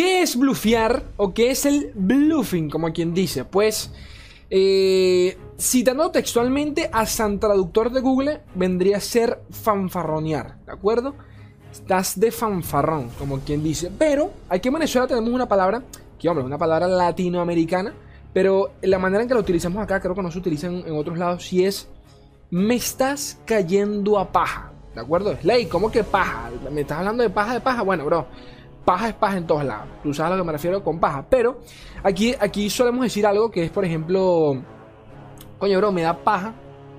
¿Qué es blufear o qué es el bluffing, como quien dice? Pues, eh, citando textualmente a San Traductor de Google, vendría a ser fanfarronear, ¿de acuerdo? Estás de fanfarrón, como quien dice. Pero aquí en Venezuela tenemos una palabra, que hombre, es una palabra latinoamericana, pero la manera en que la utilizamos acá creo que no se utiliza en, otros lados, si es me estás cayendo a paja, ¿de acuerdo? Slay, ¿cómo que paja? ¿Me estás hablando de paja de paja? Bueno, bro, paja es paja en todos lados. Tú sabes a lo que me refiero con paja. Pero aquí, aquí solemos decir algo que es, por ejemplo, coño, bro, me da paja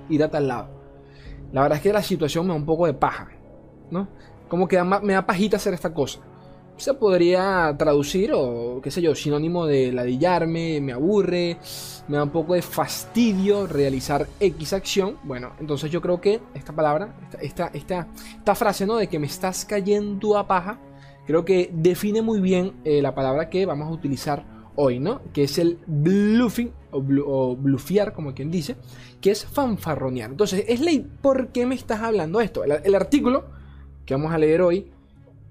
ir a tal lado. La verdad es que la situación me da un poco de paja, ¿no? Como que me da pajita hacer esta cosa. Se podría traducir o, qué sé yo, sinónimo de ladillarme, me aburre, me da un poco de fastidio realizar X acción. Bueno, entonces yo creo que esta palabra, esta, esta, esta frase, ¿no? De que me estás cayendo a paja, creo que define muy bien eh, la palabra que vamos a utilizar hoy, ¿no? Que es el bluffing o, bluffiar, como quien dice, que es fanfarronear. Entonces, es ¿por qué me estás hablando esto? El, artículo que vamos a leer hoy,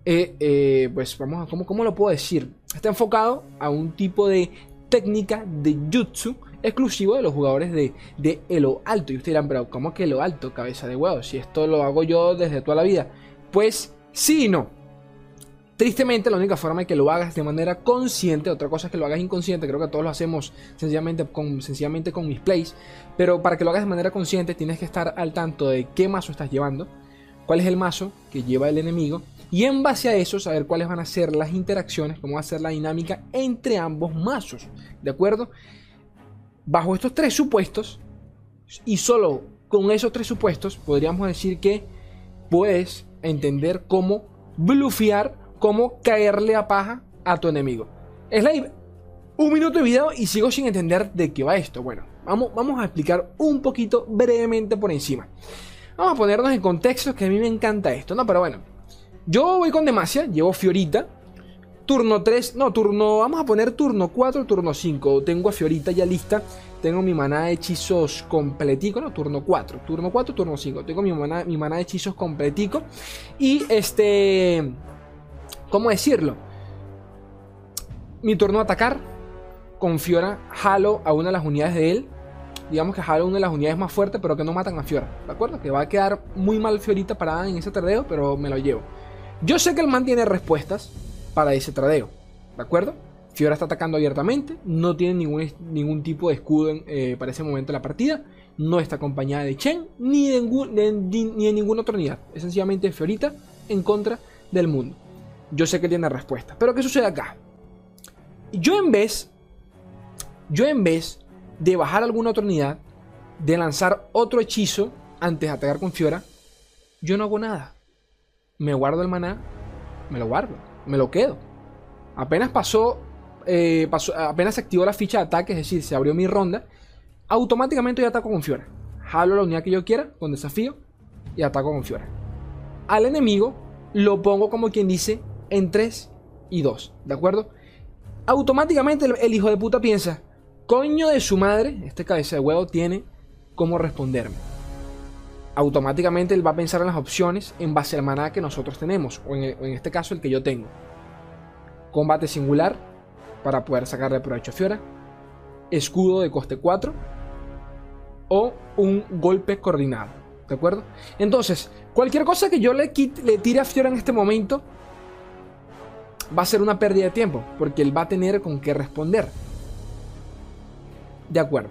eh, eh, pues vamos a, ¿cómo, ¿cómo lo puedo decir? Está enfocado a un tipo de técnica de jutsu exclusivo de los jugadores de, de Elo Alto. Y ustedes dirán, pero ¿cómo que Elo Alto, cabeza de huevo? Si esto lo hago yo desde toda la vida. Pues sí y no. Tristemente, la única forma de que lo hagas de manera consciente, otra cosa es que lo hagas inconsciente, creo que todos lo hacemos sencillamente con, sencillamente con pero para que lo hagas de manera consciente tienes que estar al tanto de qué mazo estás llevando, cuál es el mazo que lleva el enemigo, y en base a eso saber cuáles van a ser las interacciones, cómo va a ser la dinámica entre ambos mazos, ¿de acuerdo? Bajo estos tres supuestos, y solo con esos tres supuestos, podríamos decir que puedes entender cómo blufear cómo caerle a paja a tu enemigo. La un minuto de video y sigo sin entender de qué va esto. Bueno, vamos, vamos a explicar un poquito brevemente por encima. Vamos a ponernos en contexto que a mí me encanta esto, ¿no? Pero bueno, yo voy con Demacia, llevo Fiorita. Turno 3, no, turno, vamos a poner turno 4, turno 5. Tengo a Fiorita ya lista. Tengo mi maná de hechizos completico, no, turno 4. Turno 4, turno 5. Tengo mi maná, mi maná de hechizos completico. Y este ¿Cómo decirlo? Mi turno de atacar. Con Fiora jalo a una de las unidades de él. Digamos que jalo a una de las unidades más fuertes, pero que no matan a Fiora. ¿De acuerdo? Que va a quedar muy mal Fiorita parada en ese tradeo, pero me lo llevo. Yo sé que el man tiene respuestas para ese tradeo. ¿De acuerdo? Fiora está atacando abiertamente. No tiene ningún, ningún tipo de escudo eh, para ese momento de la partida. No está acompañada de Chen ni de, ni de ninguna otra unidad. Es sencillamente Fiorita en contra del mundo yo sé que tiene respuesta. Pero ¿qué sucede acá? Yo en vez, yo en vez de bajar alguna otra unidad, de lanzar otro hechizo antes de atacar con Fiora, yo no hago nada. Me guardo el maná, me lo guardo, me lo quedo. Apenas pasó, eh, pasó apenas se activó la ficha de ataque, es decir, se abrió mi ronda, automáticamente yo ataco con Fiora. Jalo la unidad que yo quiera, con desafío, y ataco con Fiora. Al enemigo lo pongo como quien dice en 3 y 2, ¿de acuerdo? Automáticamente el, hijo de puta piensa, coño de su madre, este cabeza de huevo tiene cómo responderme. Automáticamente él va a pensar en las opciones en base al maná que nosotros tenemos, o en, en este caso el que yo tengo. Combate singular, para poder sacarle provecho a Fiora. Escudo de coste 4. O un golpe coordinado. ¿De acuerdo? Entonces, cualquier cosa que yo le, le tire a Fiora en este momento va a ser una pérdida de tiempo, porque él va a tener con qué responder. De acuerdo.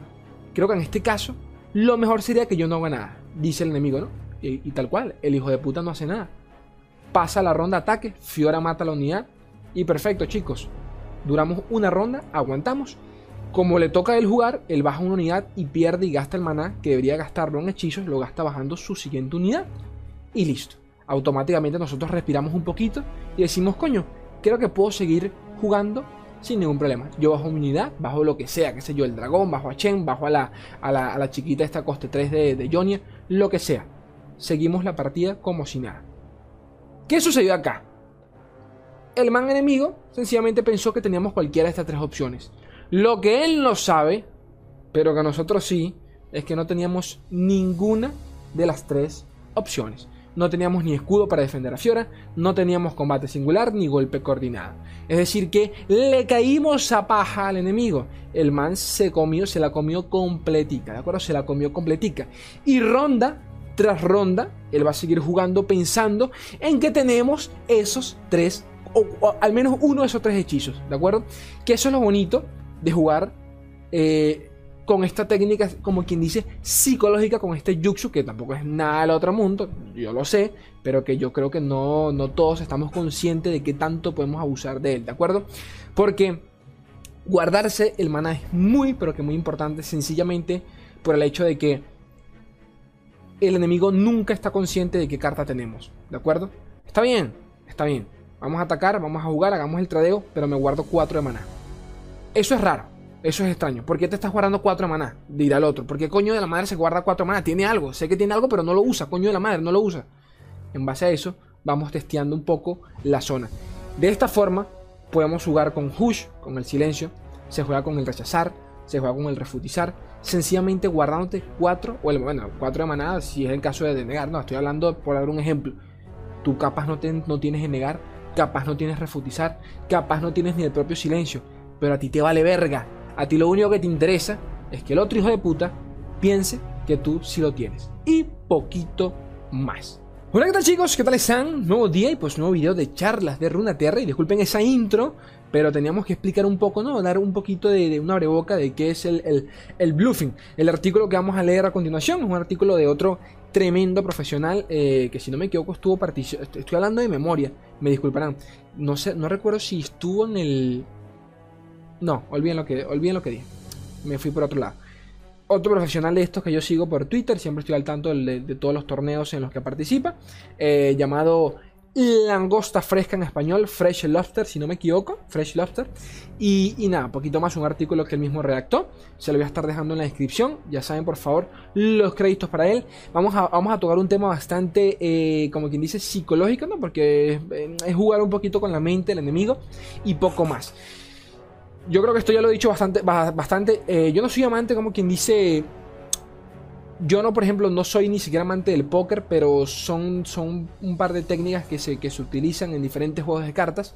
Creo que en este caso, lo mejor sería que yo no haga nada, dice el enemigo, ¿no? Y, tal cual, el hijo de puta no hace nada. Pasa la ronda de ataque, Fiora mata la unidad, y perfecto, chicos. Duramos una ronda, aguantamos. Como le toca a él jugar, él baja una unidad y pierde y gasta el maná que debería gastarlo en hechizos, lo gasta bajando su siguiente unidad. Y listo. Automáticamente nosotros respiramos un poquito y decimos, coño, creo que puedo seguir jugando sin ningún problema. Yo bajo mi unidad, bajo lo que sea, qué sé yo, el dragón, bajo a Chen, bajo a la, a la, chiquita esta coste 3 de, de Jonia, lo que sea. Seguimos la partida como si nada. ¿Qué sucedió acá? El man enemigo sencillamente pensó que teníamos cualquiera de estas tres opciones. Lo que él no sabe, pero que nosotros sí, es que no teníamos ninguna de las tres opciones. No teníamos ni escudo para defender a Fiora, no teníamos combate singular ni golpe coordinado. Es decir, que le caímos a paja al enemigo. El man se comió, se la comió completica, ¿de acuerdo? Se la comió completica. Y ronda tras ronda, él va a seguir jugando pensando en que tenemos esos tres, o, al menos uno de esos tres hechizos, ¿de acuerdo? Que eso es lo bonito de jugar eh, con esta técnica, como quien dice, psicológica, con este yuxu, que tampoco es nada del otro mundo, yo lo sé, pero que yo creo que no, no todos estamos conscientes de qué tanto podemos abusar de él, ¿de acuerdo? Porque guardarse el mana es muy, pero que muy importante, sencillamente por el hecho de que el enemigo nunca está consciente de qué carta tenemos, ¿de acuerdo? Está bien, está bien. Vamos a atacar, vamos a jugar, hagamos el tradeo, pero me guardo 4 de mana. Eso es raro. Eso es extraño. ¿Por qué te estás guardando 4 de maná? Dirá el otro. Porque coño de la madre se guarda 4 de maná? Tiene algo. Sé que tiene algo, pero no lo usa. Coño de la madre, no lo usa. En base a eso, vamos testeando un poco la zona. De esta forma, podemos jugar con Hush, con el silencio. Se juega con el rechazar. Se juega con el refutizar. Sencillamente guardándote 4, o el, bueno, 4 de maná si es el caso de denegar. No, estoy hablando por dar un ejemplo. Tú capaz no, no tienes negar capaz no tienes refutizar, capaz no tienes ni el propio silencio. Pero a ti te vale verga a ti lo único que te interesa es que el otro hijo de puta piense que tú sí lo tienes. Y poquito más. Hola, ¿qué tal chicos? ¿Qué tal están? Nuevo día y pues nuevo video de charlas de Runaterra. Y disculpen esa intro, pero teníamos que explicar un poco, ¿no? Dar un poquito de, una breboca de qué es el, el, bluffing. El artículo que vamos a leer a continuación es un artículo de otro tremendo profesional eh, que si no me equivoco estuvo participando. Estoy hablando de memoria, me disculparán. No sé, no recuerdo si estuvo en el no, olviden lo que, olviden lo que dije. Me fui por otro lado. Otro profesional de estos que yo sigo por Twitter, siempre estoy al tanto de, todos los torneos en los que participa, eh, llamado langosta fresca en español, Fresh Lobster, si no me equivoco, Fresh Lobster. Y, nada, poquito más, un artículo que él mismo redactó. Se lo voy a estar dejando en la descripción. Ya saben, por favor, los créditos para él. Vamos a, vamos a tocar un tema bastante, eh, como quien dice, psicológico, ¿no? Porque eh, es jugar un poquito con la mente del enemigo y poco más yo creo que esto ya lo he dicho bastante. bastante eh, yo no soy amante, como quien dice. Yo no, por ejemplo, no soy ni siquiera amante del póker, pero son, son un par de técnicas que se, que se utilizan en diferentes juegos de cartas.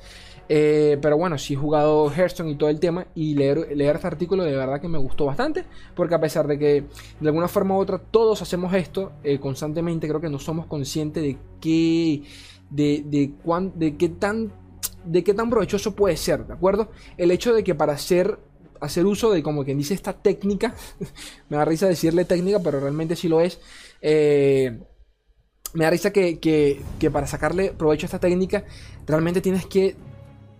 Eh, pero bueno, sí he jugado Hearthstone y todo el tema. Y leer, este artículo de verdad que me gustó bastante. Porque a pesar de que de alguna forma u otra todos hacemos esto eh, constantemente, creo que no somos conscientes de qué. De, de, de qué tan de qué tan provechoso puede ser, ¿de acuerdo? El hecho de que para hacer, hacer uso de, como quien dice, esta técnica, me da risa decirle técnica, pero realmente sí lo es, eh, me da risa que, que, que para sacarle provecho a esta técnica, realmente tienes que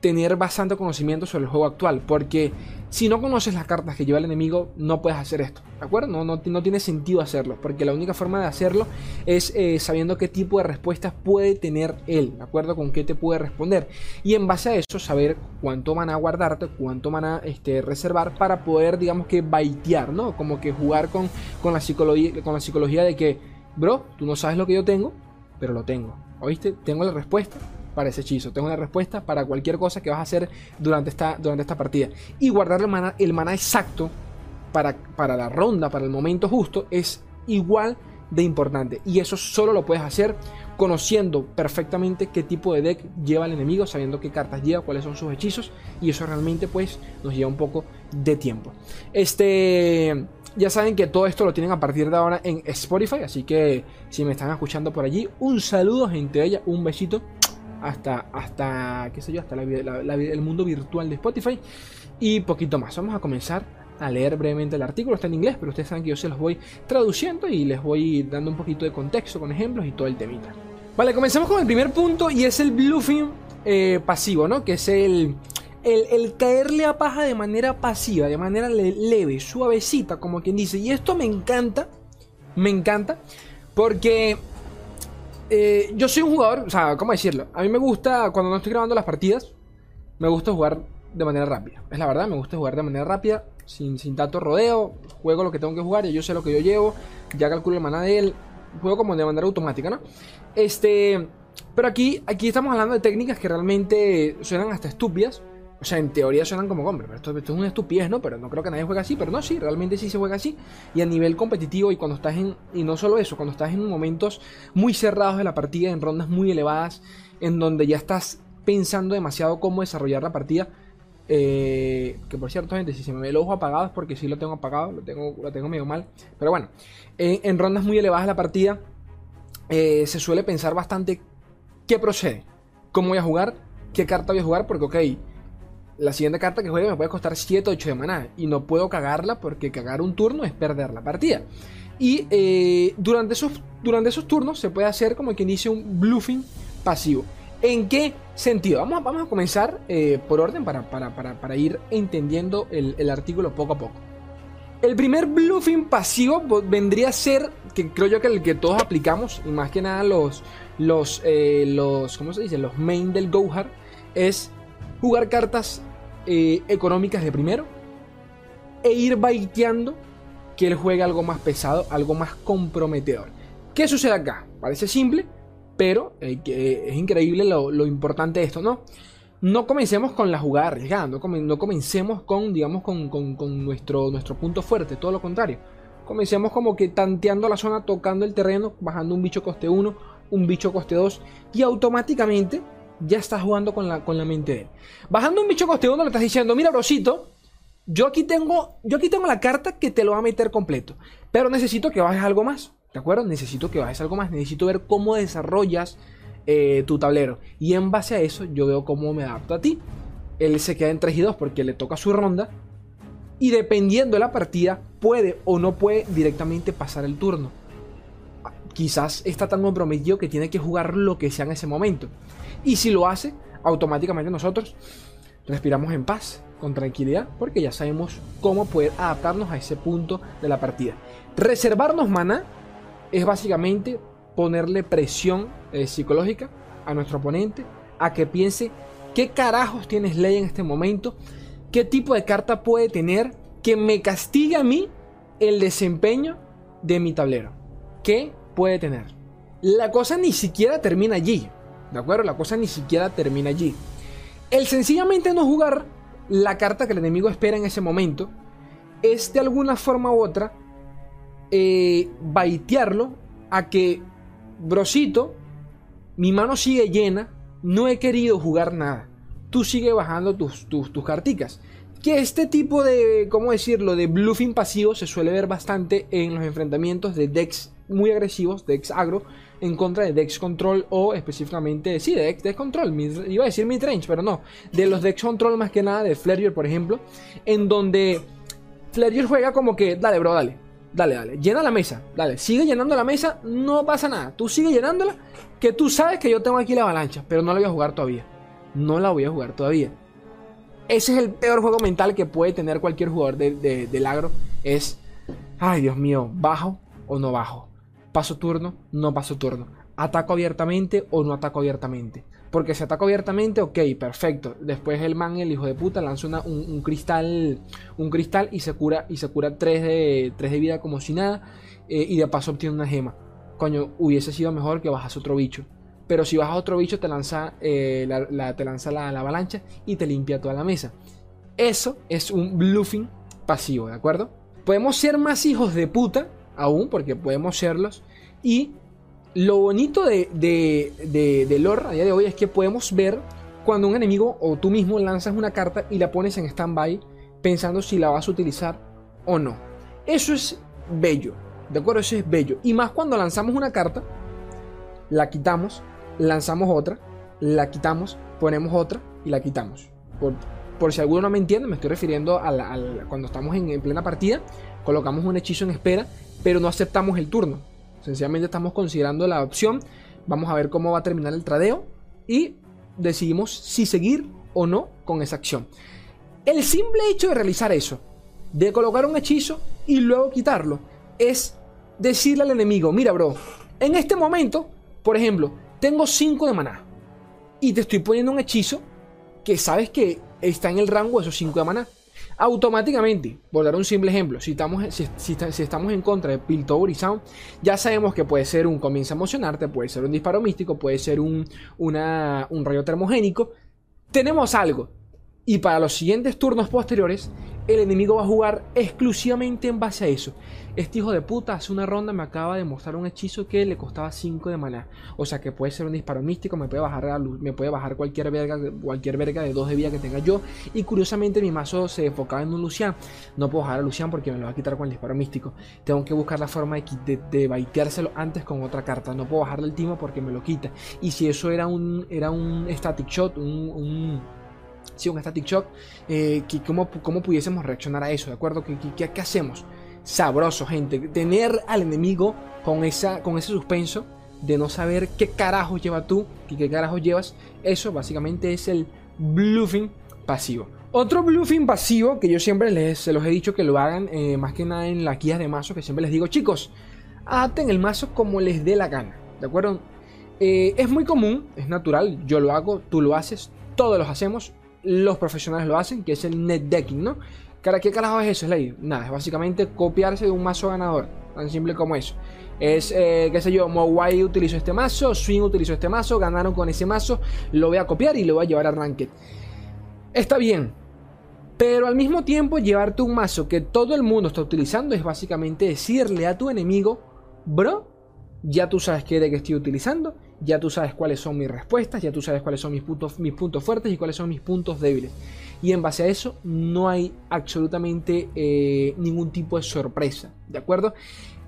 tener bastante conocimiento sobre el juego actual, porque si no conoces las cartas que lleva el enemigo, no puedes hacer esto, ¿de acuerdo? No, no, no tiene sentido hacerlo, porque la única forma de hacerlo es eh, sabiendo qué tipo de respuestas puede tener él, ¿de acuerdo? Con qué te puede responder. Y en base a eso, saber cuánto van a guardarte, cuánto van a este, reservar para poder, digamos que, baitear, ¿no? Como que jugar con, con, la psicología, con la psicología de que, bro, tú no sabes lo que yo tengo, pero lo tengo. ¿Oíste? Tengo la respuesta para ese hechizo. Tengo una respuesta para cualquier cosa que vas a hacer durante esta, durante esta partida. Y guardar el mana, el mana exacto para, para la ronda, para el momento justo, es igual de importante. Y eso solo lo puedes hacer conociendo perfectamente qué tipo de deck lleva el enemigo, sabiendo qué cartas lleva, cuáles son sus hechizos. Y eso realmente pues nos lleva un poco de tiempo. Este... Ya saben que todo esto lo tienen a partir de ahora en Spotify, así que si me están escuchando por allí, un saludo gente ella, un besito hasta, hasta qué sé yo, hasta el mundo virtual de Spotify y poquito más. Vamos a comenzar a leer brevemente el artículo, está en inglés, pero ustedes saben que yo se los voy traduciendo y les voy dando un poquito de contexto con ejemplos y todo el temita. Vale, comenzamos con el primer punto y es el bluffing eh, pasivo, ¿no? Que es el, el, caerle a paja de manera pasiva, de manera leve, suavecita, como quien dice. Y esto me encanta, me encanta, porque eh, yo soy un jugador, o sea, ¿cómo decirlo? A mí me gusta, cuando no estoy grabando las partidas, me gusta jugar de manera rápida. Es la verdad, me gusta jugar de manera rápida, sin, sin tanto rodeo. Juego lo que tengo que jugar, y yo sé lo que yo llevo, ya calculo el maná de él. Juego como de manera automática, ¿no? Este. Pero aquí, aquí estamos hablando de técnicas que realmente suenan hasta estúpidas. O sea, en teoría suenan como, hombre, pero esto, esto, es una estupidez, ¿no? Pero no creo que nadie juegue así. Pero no, sí, realmente sí se juega así. Y a nivel competitivo, y cuando estás en. Y no solo eso, cuando estás en momentos muy cerrados de la partida, en rondas muy elevadas, en donde ya estás pensando demasiado cómo desarrollar la partida. Eh, que por cierto, gente, si se me ve el ojo apagado es porque sí lo tengo apagado, lo tengo, lo tengo medio mal. Pero bueno, en, rondas muy elevadas de la partida, eh, se suele pensar bastante qué procede, cómo voy a jugar, qué carta voy a jugar, porque ok la siguiente carta que juegue me puede costar 7 8 de maná. Y no puedo cagarla porque cagar un turno es perder la partida. Y eh, durante, esos, durante esos turnos se puede hacer como quien dice un bluffing pasivo. ¿En qué sentido? Vamos, vamos a comenzar eh, por orden para, para, ir entendiendo el, artículo poco a poco. El primer bluffing pasivo vendría a ser, que creo yo que el que todos aplicamos, y más que nada los, los, eh, los ¿cómo se dice? Los main del Gohar, es jugar cartas eh, económicas de primero e ir baiteando que él juegue algo más pesado, algo más comprometedor. ¿Qué sucede acá? Parece simple, pero eh, es increíble lo, importante de esto, ¿no? No comencemos con la jugada arriesgada, no, comencemos con, digamos, con, nuestro, nuestro punto fuerte, todo lo contrario. Comencemos como que tanteando la zona, tocando el terreno, bajando un bicho coste 1, un bicho coste 2 y automáticamente ya estás jugando con la, con la mente de él. Bajando un bicho coste 1 le estás diciendo, mira, brosito, yo aquí, tengo, yo aquí tengo la carta que te lo va a meter completo, pero necesito que bajes algo más, ¿de acuerdo? Necesito que bajes algo más, necesito ver cómo desarrollas eh, tu tablero. Y en base a eso yo veo cómo me adapto a ti. Él se queda en 3 y 2 porque le toca su ronda. Y dependiendo de la partida, puede o no puede directamente pasar el turno. Quizás está tan comprometido que tiene que jugar lo que sea en ese momento. Y si lo hace, automáticamente nosotros respiramos en paz, con tranquilidad, porque ya sabemos cómo poder adaptarnos a ese punto de la partida. Reservarnos mana es básicamente ponerle presión eh, psicológica a nuestro oponente, a que piense qué carajos tienes ley en este momento, qué tipo de carta puede tener que me castigue a mí el desempeño de mi tablero. ¿Qué puede tener? La cosa ni siquiera termina allí. ¿De acuerdo? La cosa ni siquiera termina allí. El sencillamente no jugar la carta que el enemigo espera en ese momento es de alguna forma u otra eh, baitearlo a que, brosito, mi mano sigue llena, no he querido jugar nada. Tú sigue bajando tus, tus, tus carticas. Que este tipo de, ¿cómo decirlo?, de bluffing pasivo se suele ver bastante en los enfrentamientos de decks muy agresivos, decks agro, en contra de Dex Control o específicamente, sí, de Dex, Control, iba a decir midrange, pero no, de los Dex Control más que nada de Flerier, por ejemplo, en donde Flerier juega como que, dale, bro, dale, dale, dale, llena la mesa, dale, sigue llenando la mesa, no pasa nada, tú sigue llenándola, que tú sabes que yo tengo aquí la avalancha, pero no la voy a jugar todavía, no la voy a jugar todavía. Ese es el peor juego mental que puede tener cualquier jugador de, del agro, es, ay Dios mío, bajo o no bajo paso turno, no paso turno. Ataco abiertamente o no ataco abiertamente. Porque si ataco abiertamente, ok, perfecto. Después el man, el hijo de puta, lanza un, cristal. Un cristal y se cura. Y se cura 3 de, 3 de vida como si nada. Eh, y de paso obtiene una gema. Coño, hubiese sido mejor que bajas otro bicho. Pero si bajas otro bicho, te lanza, eh, la, te lanza la, la avalancha y te limpia toda la mesa. Eso es un bluffing pasivo, ¿de acuerdo? Podemos ser más hijos de puta aún, porque podemos serlos. Y lo bonito de, de, de, a día de hoy es que podemos ver cuando un enemigo o tú mismo lanzas una carta y la pones en stand-by pensando si la vas a utilizar o no. Eso es bello, ¿de acuerdo? Eso es bello. Y más cuando lanzamos una carta, la quitamos, lanzamos otra, la quitamos, ponemos otra y la quitamos. Por, si alguno no me entiende, me estoy refiriendo a, cuando estamos en plena partida, colocamos un hechizo en espera pero no aceptamos el turno. Sencillamente estamos considerando la opción, vamos a ver cómo va a terminar el tradeo y decidimos si seguir o no con esa acción. El simple hecho de realizar eso, de colocar un hechizo y luego quitarlo, es decirle al enemigo, mira bro, en este momento, por ejemplo, tengo 5 de maná y te estoy poniendo un hechizo que sabes que está en el rango de esos 5 de maná automáticamente, por dar un simple ejemplo, si estamos, si, estamos en contra de Piltover y Sound, ya sabemos que puede ser un comienza a emocionarte, puede ser un disparo místico, puede ser un, un rayo termogénico. Tenemos algo. Y para los siguientes turnos posteriores, el enemigo va a jugar exclusivamente en base a eso. Este hijo de puta hace una ronda me acaba de mostrar un hechizo que le costaba 5 de maná. O sea que puede ser un disparo místico, me puede bajar, me puede bajar cualquier verga, cualquier verga de 2 de vida que tenga yo. Y curiosamente mi mazo se enfocaba en un Lucian. No puedo bajar a Lucian porque me lo va a quitar con el disparo místico. Tengo que buscar la forma de, de, baiteárselo antes con otra carta. No puedo bajarle el timo porque me lo quita. Y si eso era un, era un static shot, un, un static shock, eh, ¿cómo, ¿cómo, pudiésemos reaccionar a eso? ¿De acuerdo? ¿Qué, qué, qué hacemos? sabroso, gente. Tener al enemigo con, esa, con ese suspenso de no saber qué carajo lleva tú y qué carajo llevas, eso básicamente es el bluffing pasivo. Otro bluffing pasivo que yo siempre les se los he dicho que lo hagan, eh, más que nada en las guías de mazo, que siempre les digo, chicos, aten el mazo como les dé la gana, ¿de acuerdo? Eh, es muy común, es natural, yo lo hago, tú lo haces, todos los hacemos, los profesionales lo hacen, que es el net decking, ¿no? ¿Qué carajo es eso, Slade? Nada, es básicamente copiarse de un mazo ganador. Tan simple como eso. Es, eh, qué sé yo, Mowai utilizó este mazo, Swing utilizó este mazo, ganaron con ese mazo, lo voy a copiar y lo voy a llevar a Ranked. Está bien, pero al mismo tiempo llevarte un mazo que todo el mundo está utilizando es básicamente decirle a tu enemigo, bro, ya tú sabes qué de que estoy utilizando, ya tú sabes cuáles son mis respuestas, ya tú sabes cuáles son mis puntos, mis puntos fuertes y cuáles son mis puntos débiles. Y en base a eso no hay absolutamente eh, ningún tipo de sorpresa, ¿de acuerdo?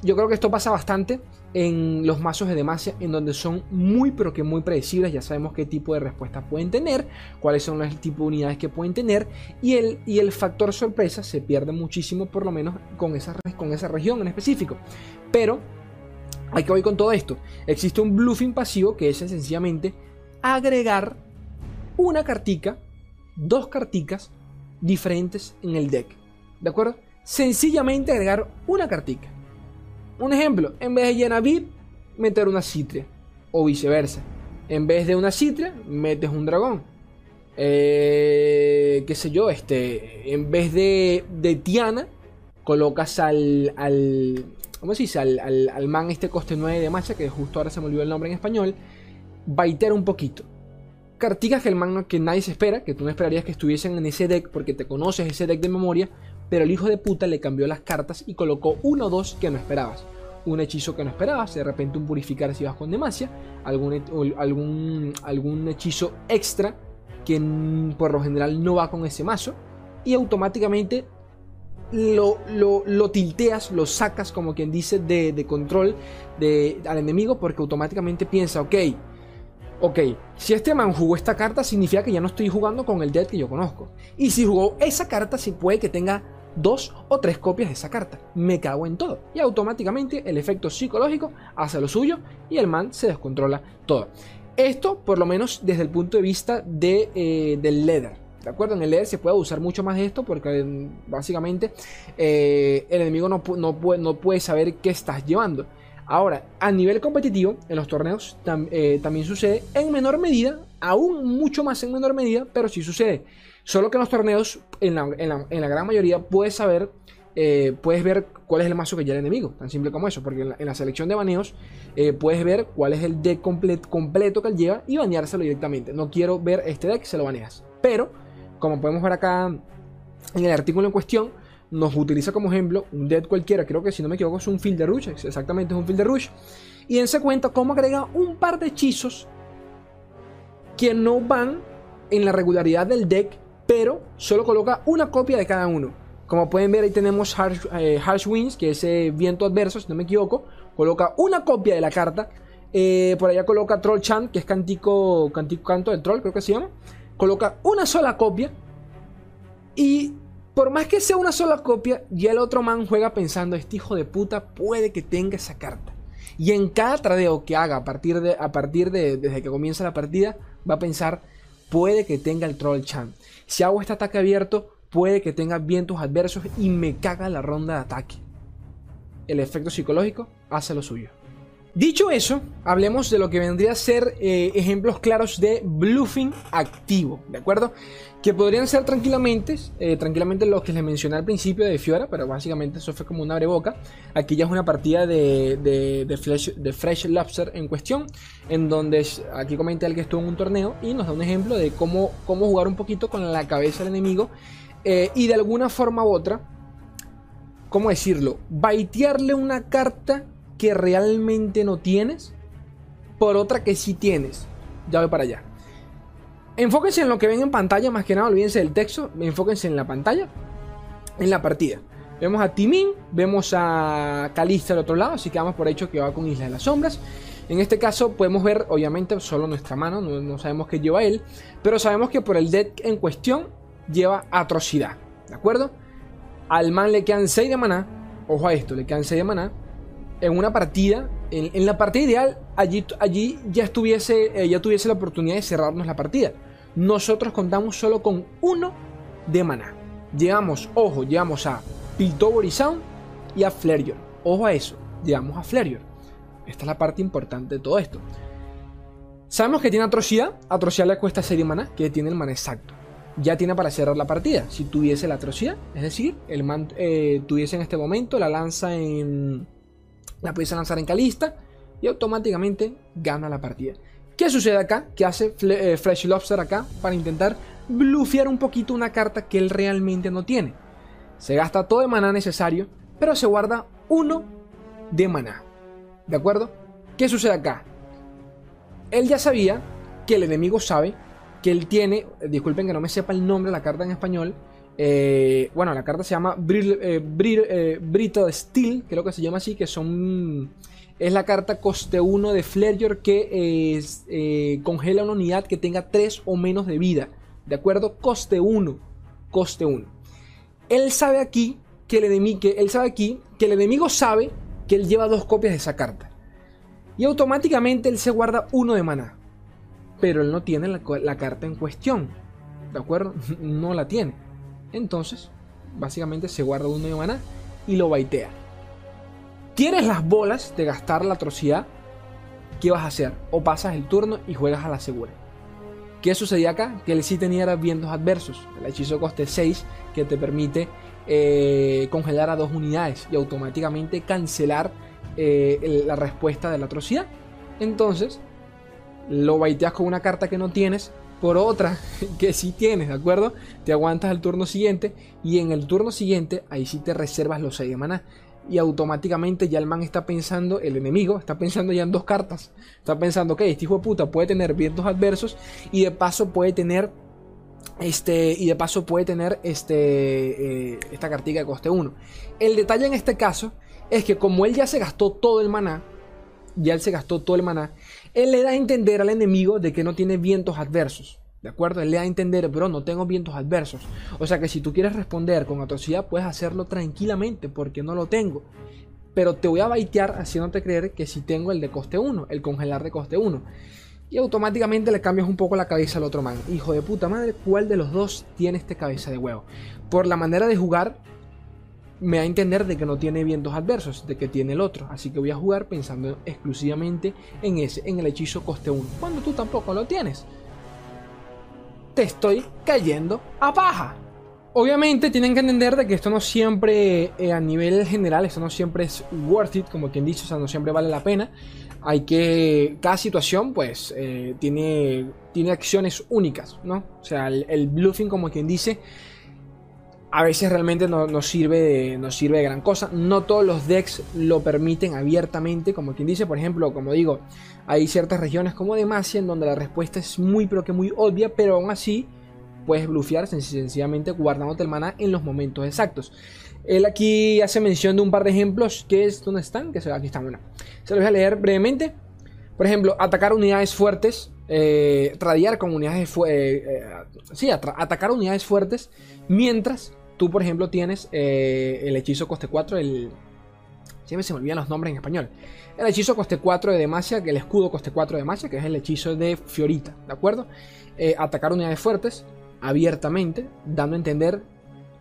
Yo creo que esto pasa bastante en los mazos de Demacia, en donde son muy pero que muy predecibles, ya sabemos qué tipo de respuestas pueden tener, cuáles son los tipos de unidades que pueden tener, y el, y el factor sorpresa se pierde muchísimo, por lo menos con esa, con esa región en específico. Pero, hay que voy con todo esto. Existe un bluffing pasivo que es sencillamente agregar una cartica dos carticas diferentes en el deck. ¿De acuerdo? Sencillamente agregar una cartica. Un ejemplo, en vez de Yenavib, meter una Citria. O viceversa. En vez de una Citria, metes un dragón. Eh, qué sé yo, este, en vez de, de Tiana, colocas al, al ¿cómo se? Al, al, man este coste 9 de marcha, que justo ahora se me olvidó el nombre en español, baiter un poquito carticas que el man que nadie se espera, que tú no esperarías que estuviesen en ese deck porque te conoces ese deck de memoria, pero el hijo de puta le cambió las cartas y colocó uno o dos que no esperabas. Un hechizo que no esperabas, de repente un purificar si vas con demasia, algún, algún, algún hechizo extra que por lo general no va con ese mazo y automáticamente lo, lo, tilteas, lo sacas como quien dice de, de control de, al enemigo porque automáticamente piensa, ok, ok, si este man jugó esta carta, significa que ya no estoy jugando con el deck que yo conozco. Y si jugó esa carta, sí puede que tenga dos o tres copias de esa carta. Me cago en todo. Y automáticamente el efecto psicológico hace lo suyo y el man se descontrola todo. Esto, por lo menos desde el punto de vista de, eh, del leather. ¿De acuerdo? En el leather se puede usar mucho más de esto porque mm, básicamente eh, el enemigo no, no, puede, no puede saber qué estás llevando. Ahora, a nivel competitivo, en los torneos eh, también sucede en menor medida, aún mucho más en menor medida, pero sí sucede. Solo que en los torneos, en la, gran mayoría, puedes saber, eh, puedes ver cuál es el mazo que lleva el enemigo, tan simple como eso, porque en la, selección de baneos puedes ver cuál es el deck completo que él lleva y baneárselo directamente. No quiero ver este deck, se lo baneas. Pero, como podemos ver acá en el artículo en cuestión, nos utiliza como ejemplo un dead cualquiera, creo que si no me equivoco es un field de rush, exactamente es un field de rush, y en se cuenta cómo agrega un par de hechizos que no van en la regularidad del deck, pero solo coloca una copia de cada uno. Como pueden ver ahí tenemos Harsh, eh, Winds, que es eh, viento adverso, si no me equivoco, coloca una copia de la carta. Eh, por allá coloca Troll Chant, que es cantico, cantico canto del troll, creo que se llama. Coloca una sola copia. Y por más que sea una sola copia, ya el otro man juega pensando, este hijo de puta puede que tenga esa carta. Y en cada tradeo que haga a partir de, a partir de desde que comienza la partida, va a pensar, puede que tenga el Troll Chan. Si hago este ataque abierto, puede que tenga vientos adversos y me caga la ronda de ataque. El efecto psicológico hace lo suyo. Dicho eso, hablemos de lo que vendría a ser eh, ejemplos claros de bluffing activo, ¿de acuerdo? Que podrían ser tranquilamente, eh, tranquilamente los que les mencioné al principio de Fiora, pero básicamente eso fue como una boca. Aquí ya es una partida de, de, Fresh, Lobster en cuestión, en donde aquí comenta el que estuvo en un torneo y nos da un ejemplo de cómo, cómo jugar un poquito con la cabeza del enemigo eh, y de alguna forma u otra, ¿cómo decirlo? Baitearle una carta que realmente no tienes por otra que sí tienes. Ya voy para allá. Enfóquense en lo que ven en pantalla, más que nada, olvídense del texto, enfóquense en la pantalla, en la partida. Vemos a Timin, vemos a Calista al otro lado, así que vamos por hecho que va con Isla de las Sombras. En este caso podemos ver, obviamente, solo nuestra mano, no, sabemos qué lleva él, pero sabemos que por el deck en cuestión lleva atrocidad, ¿de acuerdo? Al man le quedan 6 de maná, ojo a esto, le quedan 6 de maná, en una partida, en, la partida ideal, allí, allí ya, estuviese, eh, ya tuviese la oportunidad de cerrarnos la partida. Nosotros contamos solo con uno de maná. Llegamos, ojo, llegamos a Piltover y a Flareon. Ojo a eso, llegamos a Flareon. Esta es la parte importante de todo esto. Sabemos que tiene atrocidad. Atrocidad le cuesta 6 de maná, que tiene el maná exacto. Ya tiene para cerrar la partida. Si tuviese la atrocidad, es decir, el man eh, tuviese en este momento la lanza en la puedes lanzar en Calista y automáticamente gana la partida. ¿Qué sucede acá? ¿Qué hace eh, Fresh Lobster acá para intentar bluffear un poquito una carta que él realmente no tiene? Se gasta todo el maná necesario, pero se guarda uno de maná. ¿De acuerdo? ¿Qué sucede acá? Él ya sabía que el enemigo sabe que él tiene, disculpen que no me sepa el nombre de la carta en español, eh, bueno, la carta se llama Brito eh, eh Steel, creo que se llama así, que son... Es la carta coste 1 de Flareor que congela una unidad que tenga 3 o menos de vida. ¿De acuerdo? Coste 1. Coste 1. Él sabe aquí que el enemigo, él sabe aquí que el enemigo sabe que él lleva dos copias de esa carta. Y automáticamente él se guarda uno de maná. Pero él no tiene la carta en cuestión. ¿De acuerdo? No la tiene. Entonces, básicamente se guarda uno de maná y lo baitea. ¿Tienes las bolas de gastar la atrocidad? ¿Qué vas a hacer? O pasas el turno y juegas a la segura. ¿Qué sucedía acá? Que él sí tenía vientos adversos. El hechizo coste 6 que te permite eh, congelar a dos unidades y automáticamente cancelar eh, la respuesta de la atrocidad. Entonces, lo baiteas con una carta que no tienes por otra que sí tienes, ¿de acuerdo? Te aguantas al turno siguiente y en el turno siguiente ahí sí te reservas los 6 de maná. Y automáticamente ya el man está pensando, el enemigo está pensando ya en dos cartas. Está pensando, ok, este hijo de puta puede tener vientos adversos y de paso puede tener este, y de paso puede tener este, eh, esta cartica de coste 1. El detalle en este caso es que como él ya se gastó todo el maná, ya él se gastó todo el maná, él le da a entender al enemigo de que no tiene vientos adversos. ¿De acuerdo? Él le da a entender, bro, no tengo vientos adversos. O sea que si tú quieres responder con atrocidad, puedes hacerlo tranquilamente porque no lo tengo. Pero te voy a baitear haciéndote creer que si tengo el de coste 1, el congelar de coste 1. Y automáticamente le cambias un poco la cabeza al otro man. Hijo de puta madre, ¿cuál de los dos tiene este cabeza de huevo? Por la manera de jugar, me da a entender de que no tiene vientos adversos, de que tiene el otro. Así que voy a jugar pensando exclusivamente en ese, en el hechizo coste 1. Cuando tú tampoco lo tienes. Te estoy cayendo a paja. Obviamente tienen que entender de que esto no siempre, eh, a nivel general, esto no siempre es worth it, como quien dice, o sea, no siempre vale la pena. Hay que, cada situación, pues, eh, tiene, tiene acciones únicas, ¿no? O sea, el bluffing, como quien dice, a veces realmente no, sirve de, sirve de gran cosa. No todos los decks lo permiten abiertamente, como quien dice, por ejemplo, como digo, hay ciertas regiones como Demacia en donde la respuesta es muy pero que muy obvia, pero aún así puedes blufear sencillamente guardándote el mana en los momentos exactos. Él aquí hace mención de un par de ejemplos, que es, ¿dónde están? Que se, aquí están, una. Se los voy a leer brevemente. Por ejemplo, atacar unidades fuertes, eh, radiar con unidades eh, eh, sí, atacar unidades fuertes, mientras tú, por ejemplo, tienes eh, el hechizo coste 4, el... Siempre se me olvidan los nombres en español. El hechizo coste 4 de Demacia, el escudo coste 4 de Demacia, que es el hechizo de Fiorita, ¿de acuerdo? Eh, atacar unidades fuertes, abiertamente, dando a entender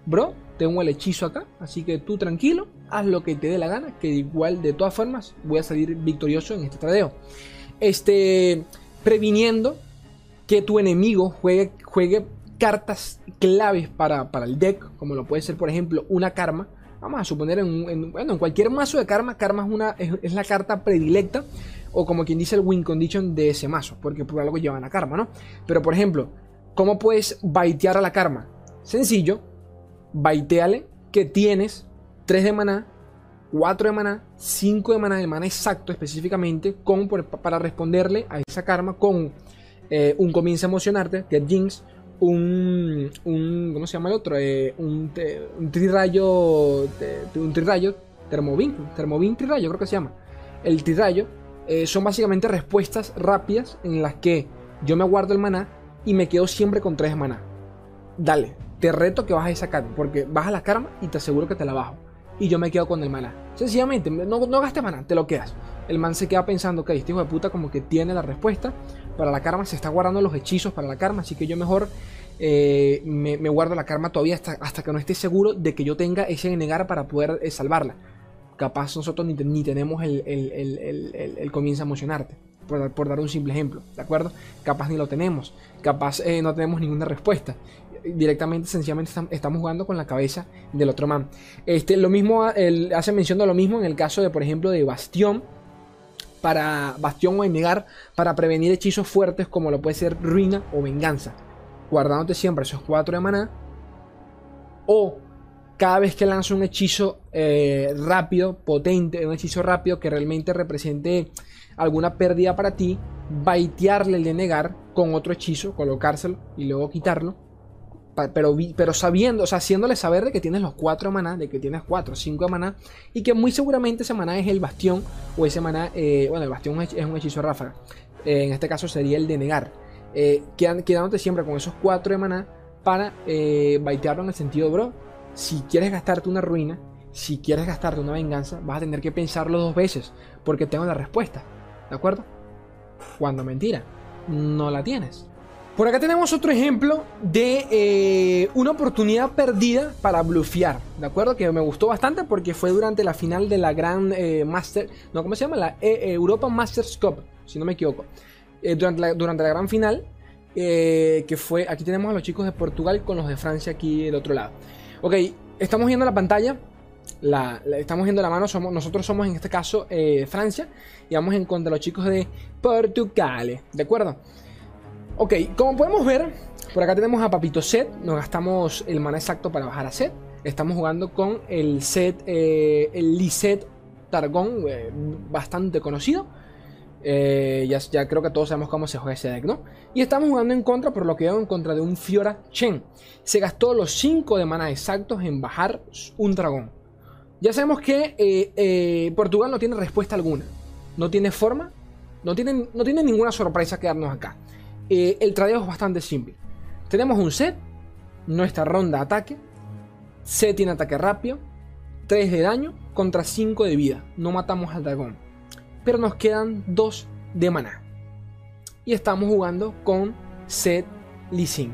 bro, tengo el hechizo acá, así que tú tranquilo, haz lo que te dé la gana, que igual de todas formas voy a salir victorioso en este tradeo. Este, previniendo que tu enemigo juegue, juegue cartas claves para, el deck, como lo puede ser por ejemplo una karma. Vamos a suponer en, bueno, en cualquier mazo de karma, karma es, una, es, la carta predilecta o como quien dice el win condition de ese mazo, porque por algo llevan a karma, ¿no? Pero por ejemplo, ¿cómo puedes baitear a la karma? Sencillo, baiteale que tienes 3 de maná, 4 de maná, 5 de maná, de maná exacto específicamente, con, para responderle a esa karma con eh, un comienza a emocionarte, Get Jinx, un, un, ¿cómo se llama el otro? Eh, un, un trirrayo, un trirrayo, termovin, termovin creo que se llama. El trirrayo eh, son básicamente respuestas rápidas en las que yo me guardo el maná y me quedo siempre con 3 de maná. Dale, te reto que bajes esa karma, porque baja la karma y te aseguro que te la bajo. Y yo me quedo con el maná. Sencillamente, no, no gastes maná, te lo quedas. El man se queda pensando que este hijo de puta como que tiene la respuesta para la karma, se está guardando los hechizos para la karma, así que yo mejor eh, me, guardo la karma todavía hasta, hasta, que no esté seguro de que yo tenga ese negar para poder eh, salvarla. Capaz nosotros ni, tenemos el, el, comienzo a emocionarte, por, dar un simple ejemplo, ¿de acuerdo? Capaz ni lo tenemos, capaz eh, no tenemos ninguna respuesta. Directamente, sencillamente estamos jugando con la cabeza del otro man. Este, lo mismo, hace mención de lo mismo en el caso de, por ejemplo, de Bastión para Bastión o negar para prevenir hechizos fuertes como lo puede ser Ruina o Venganza. Guardándote siempre esos 4 de maná. O cada vez que lanza un hechizo eh, rápido, potente, un hechizo rápido que realmente represente alguna pérdida para ti, baitearle el de negar con otro hechizo, colocárselo y luego quitarlo pero, sabiendo, o sea, haciéndole saber de que tienes los 4 maná, de que tienes 4 5 maná, y que muy seguramente ese maná es el bastión, o ese maná, eh, bueno, el bastión es un hechizo ráfaga, eh, en este caso sería el de negar, eh, quedándote siempre con esos 4 de maná para baitearlo en el sentido, bro, si quieres gastarte una ruina, si quieres gastarte una venganza, vas a tener que pensarlo dos veces, porque tengo la respuesta, ¿de acuerdo? Cuando mentira, no la tienes. Por acá tenemos otro ejemplo de eh, una oportunidad perdida para bluffear, ¿de acuerdo? Que me gustó bastante porque fue durante la final de la Gran eh, Master, no, ¿cómo se llama? La eh, Europa Masters Cup, si no me equivoco. durante, la, durante la gran final, que fue, aquí tenemos a los chicos de Portugal con los de Francia aquí del otro lado. Ok, estamos viendo la pantalla, la, estamos viendo la mano, nosotros somos en este caso Francia y vamos en contra de los chicos de Portugal, ¿de acuerdo? Ok, como podemos ver, por acá tenemos a Papito Set. Nos gastamos el mana exacto para bajar a Set. Estamos jugando con el set, eh, el Lisset Targón, eh, bastante conocido. Eh, ya, creo que todos sabemos cómo se juega ese deck, ¿no? Y estamos jugando en contra, por lo que veo, en contra de un Fiora Chen. Se gastó los 5 de mana exactos en bajar un dragón. Ya sabemos que Portugal no tiene respuesta alguna. No tiene forma. No tiene, no tiene ninguna sorpresa que darnos acá. Eh, el tradeo es bastante simple. Tenemos un set, nuestra ronda ataque, set tiene ataque rápido, 3 de daño contra 5 de vida. No matamos al dragón. Pero nos quedan 2 de maná. Y estamos jugando con set Lee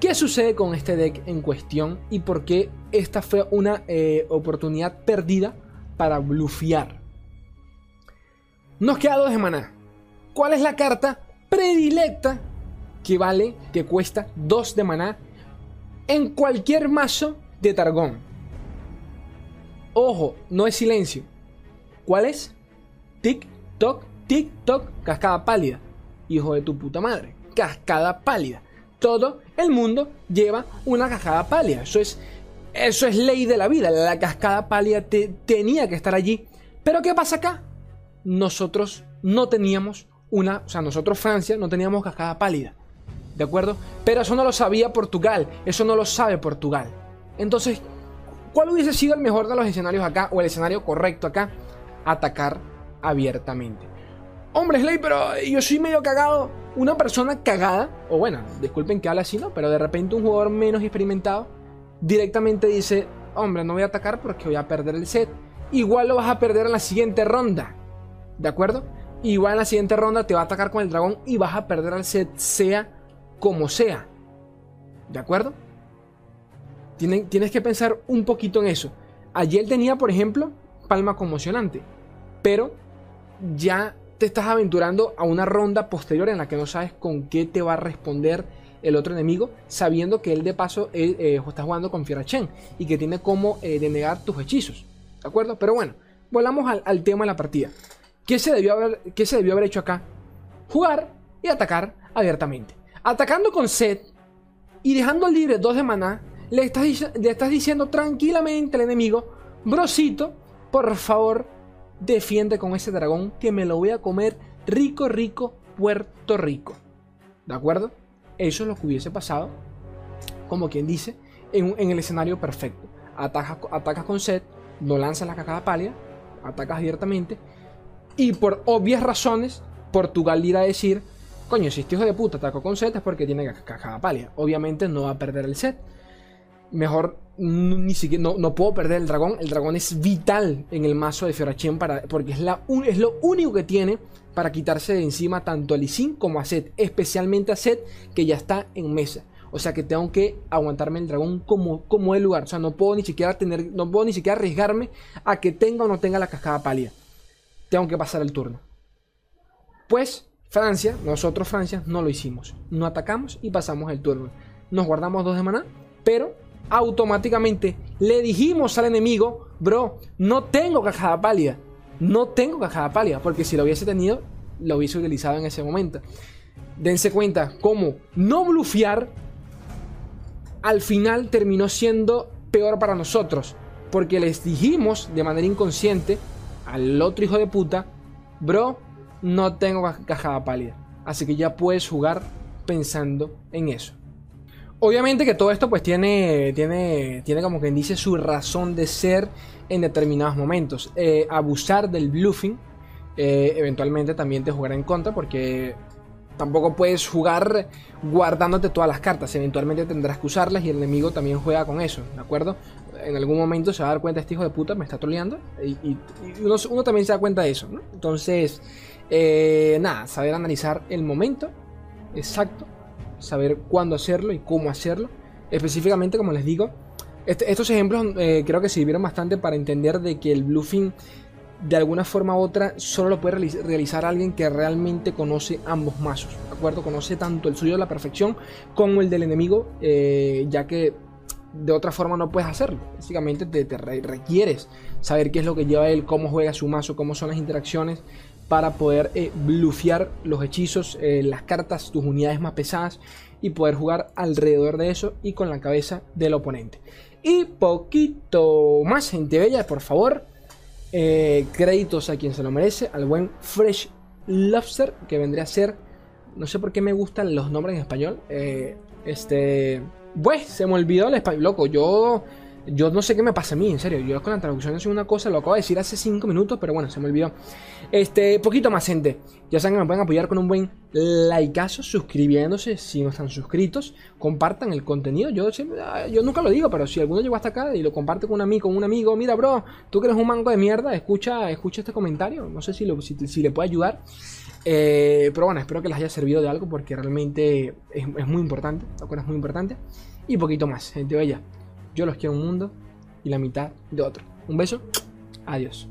¿Qué sucede con este deck en cuestión y por qué esta fue una eh, oportunidad perdida para blufear? Nos queda 2 de maná. ¿Cuál es la carta predilecta que vale, que cuesta 2 de maná en cualquier mazo de Targón. Ojo, no es silencio. ¿Cuál es? Tic, toc, tic, toc, cascada pálida. Hijo de tu puta madre. Cascada pálida. Todo el mundo lleva una cascada pálida. Eso es, eso es ley de la vida. La cascada pálida tenía que estar allí. Pero ¿qué pasa acá? Nosotros no teníamos una, o sea, nosotros Francia no teníamos cascada pálida, ¿de acuerdo? Pero eso no lo sabía Portugal, eso no lo sabe Portugal. Entonces, ¿cuál hubiese sido el mejor de los escenarios acá, o el escenario correcto acá? Atacar abiertamente. Hombre, Slay, pero yo soy medio cagado. Una persona cagada, o bueno, disculpen que hable así, ¿no? Pero de repente un jugador menos experimentado directamente dice, hombre, no voy a atacar porque voy a perder el set. Igual lo vas a perder en la siguiente ronda. ¿De acuerdo? Igual en la siguiente ronda te va a atacar con el dragón y vas a perder al set, sea como sea. ¿De acuerdo? tienes que pensar un poquito en eso. Ayer tenía, por ejemplo, palma conmocionante, pero ya te estás aventurando a una ronda posterior en la que no sabes con qué te va a responder el otro enemigo, sabiendo que él de paso eh, está jugando con Fierachen y que tiene como eh, denegar tus hechizos. ¿De acuerdo? Pero bueno, volvamos al, tema de la partida. ¿Qué se, debió haber, ¿Qué se debió haber hecho acá? Jugar y atacar abiertamente. Atacando con set y dejando libre dos de maná, le estás, le estás diciendo tranquilamente al enemigo, brocito, por favor, defiende con ese dragón que me lo voy a comer rico, rico, Puerto Rico. ¿De acuerdo? Eso es lo que hubiese pasado, como quien dice, en, el escenario perfecto. Atacas, atacas con set, no lanzas la cacada pálida, atacas abiertamente, y por obvias razones, Portugal irá a decir, coño, si este hijo de puta atacó con set es porque tiene cacada pálida. Obviamente no va a perder el set. Mejor ni siquiera no, puedo perder el dragón. El dragón es vital en el mazo de Fiorachien para, porque es, la, es lo único que tiene para quitarse de encima tanto a Lee como a Set, especialmente a Set que ya está en mesa. O sea que tengo que aguantarme el dragón como, como el lugar. O sea, no puedo ni siquiera tener, no puedo ni siquiera arriesgarme a que tenga o no tenga la cascada pálida. Tengo que pasar el turno. Pues Francia, nosotros Francia, no lo hicimos. No atacamos y pasamos el turno. Nos guardamos dos de maná, pero automáticamente le dijimos al enemigo, bro, no tengo cajada pálida. No tengo cajada pálida, porque si lo hubiese tenido, lo hubiese utilizado en ese momento. Dense cuenta cómo no blufear al final terminó siendo peor para nosotros. Porque les dijimos de manera inconsciente al otro hijo de puta, bro, no tengo cajada pálida. Así que ya puedes jugar pensando en eso. Obviamente que todo esto pues tiene, tiene, tiene como quien dice su razón de ser en determinados momentos. Eh, abusar del bluffing eh, eventualmente también te jugará en contra porque tampoco puedes jugar guardándote todas las cartas. Eventualmente tendrás que usarlas y el enemigo también juega con eso, ¿de acuerdo? En algún momento se va a dar cuenta este hijo de puta me está troleando y, uno, también se da cuenta de eso, ¿no? Entonces, eh, nada, saber analizar el momento exacto, saber cuándo hacerlo y cómo hacerlo. Específicamente, como les digo, este, estos ejemplos eh, creo que sirvieron bastante para entender de que el bluffing de alguna forma u otra solo lo puede realizar alguien que realmente conoce ambos mazos, ¿de acuerdo? Conoce tanto el suyo a la perfección como el del enemigo, eh, ya que de otra forma no puedes hacerlo. Básicamente te, requieres saber qué es lo que lleva él, cómo juega su mazo, cómo son las interacciones para poder eh, blufear los hechizos, las cartas, tus unidades más pesadas y poder jugar alrededor de eso y con la cabeza del oponente. Y poquito más, gente bella, por favor. Eh, créditos a quien se lo merece, al buen Fresh Lobster, que vendría a ser. No sé por qué me gustan los nombres en español. Eh, este. Pues se me olvidó el español. Loco, yo yo no sé qué me pasa a mí, en serio. Yo con la traducción es una cosa, lo acabo de decir hace 5 minutos, pero bueno, se me olvidó. Este, poquito más, gente. Ya saben que me pueden apoyar con un buen likeazo, suscribiéndose si no están suscritos. Compartan el contenido. Yo, ah, yo nunca lo digo, pero si alguno llegó hasta acá y lo comparte con un amigo, con un amigo, mira, bro, tú que eres un mango de mierda, escucha, escucha este comentario. No sé si, si, le puede ayudar. Eh, pero bueno, espero que les haya servido de algo porque realmente es, muy importante. ¿De Es muy importante. Y poquito más, gente bella. Yo los quiero un mundo y la mitad de otro. Un beso. Adiós.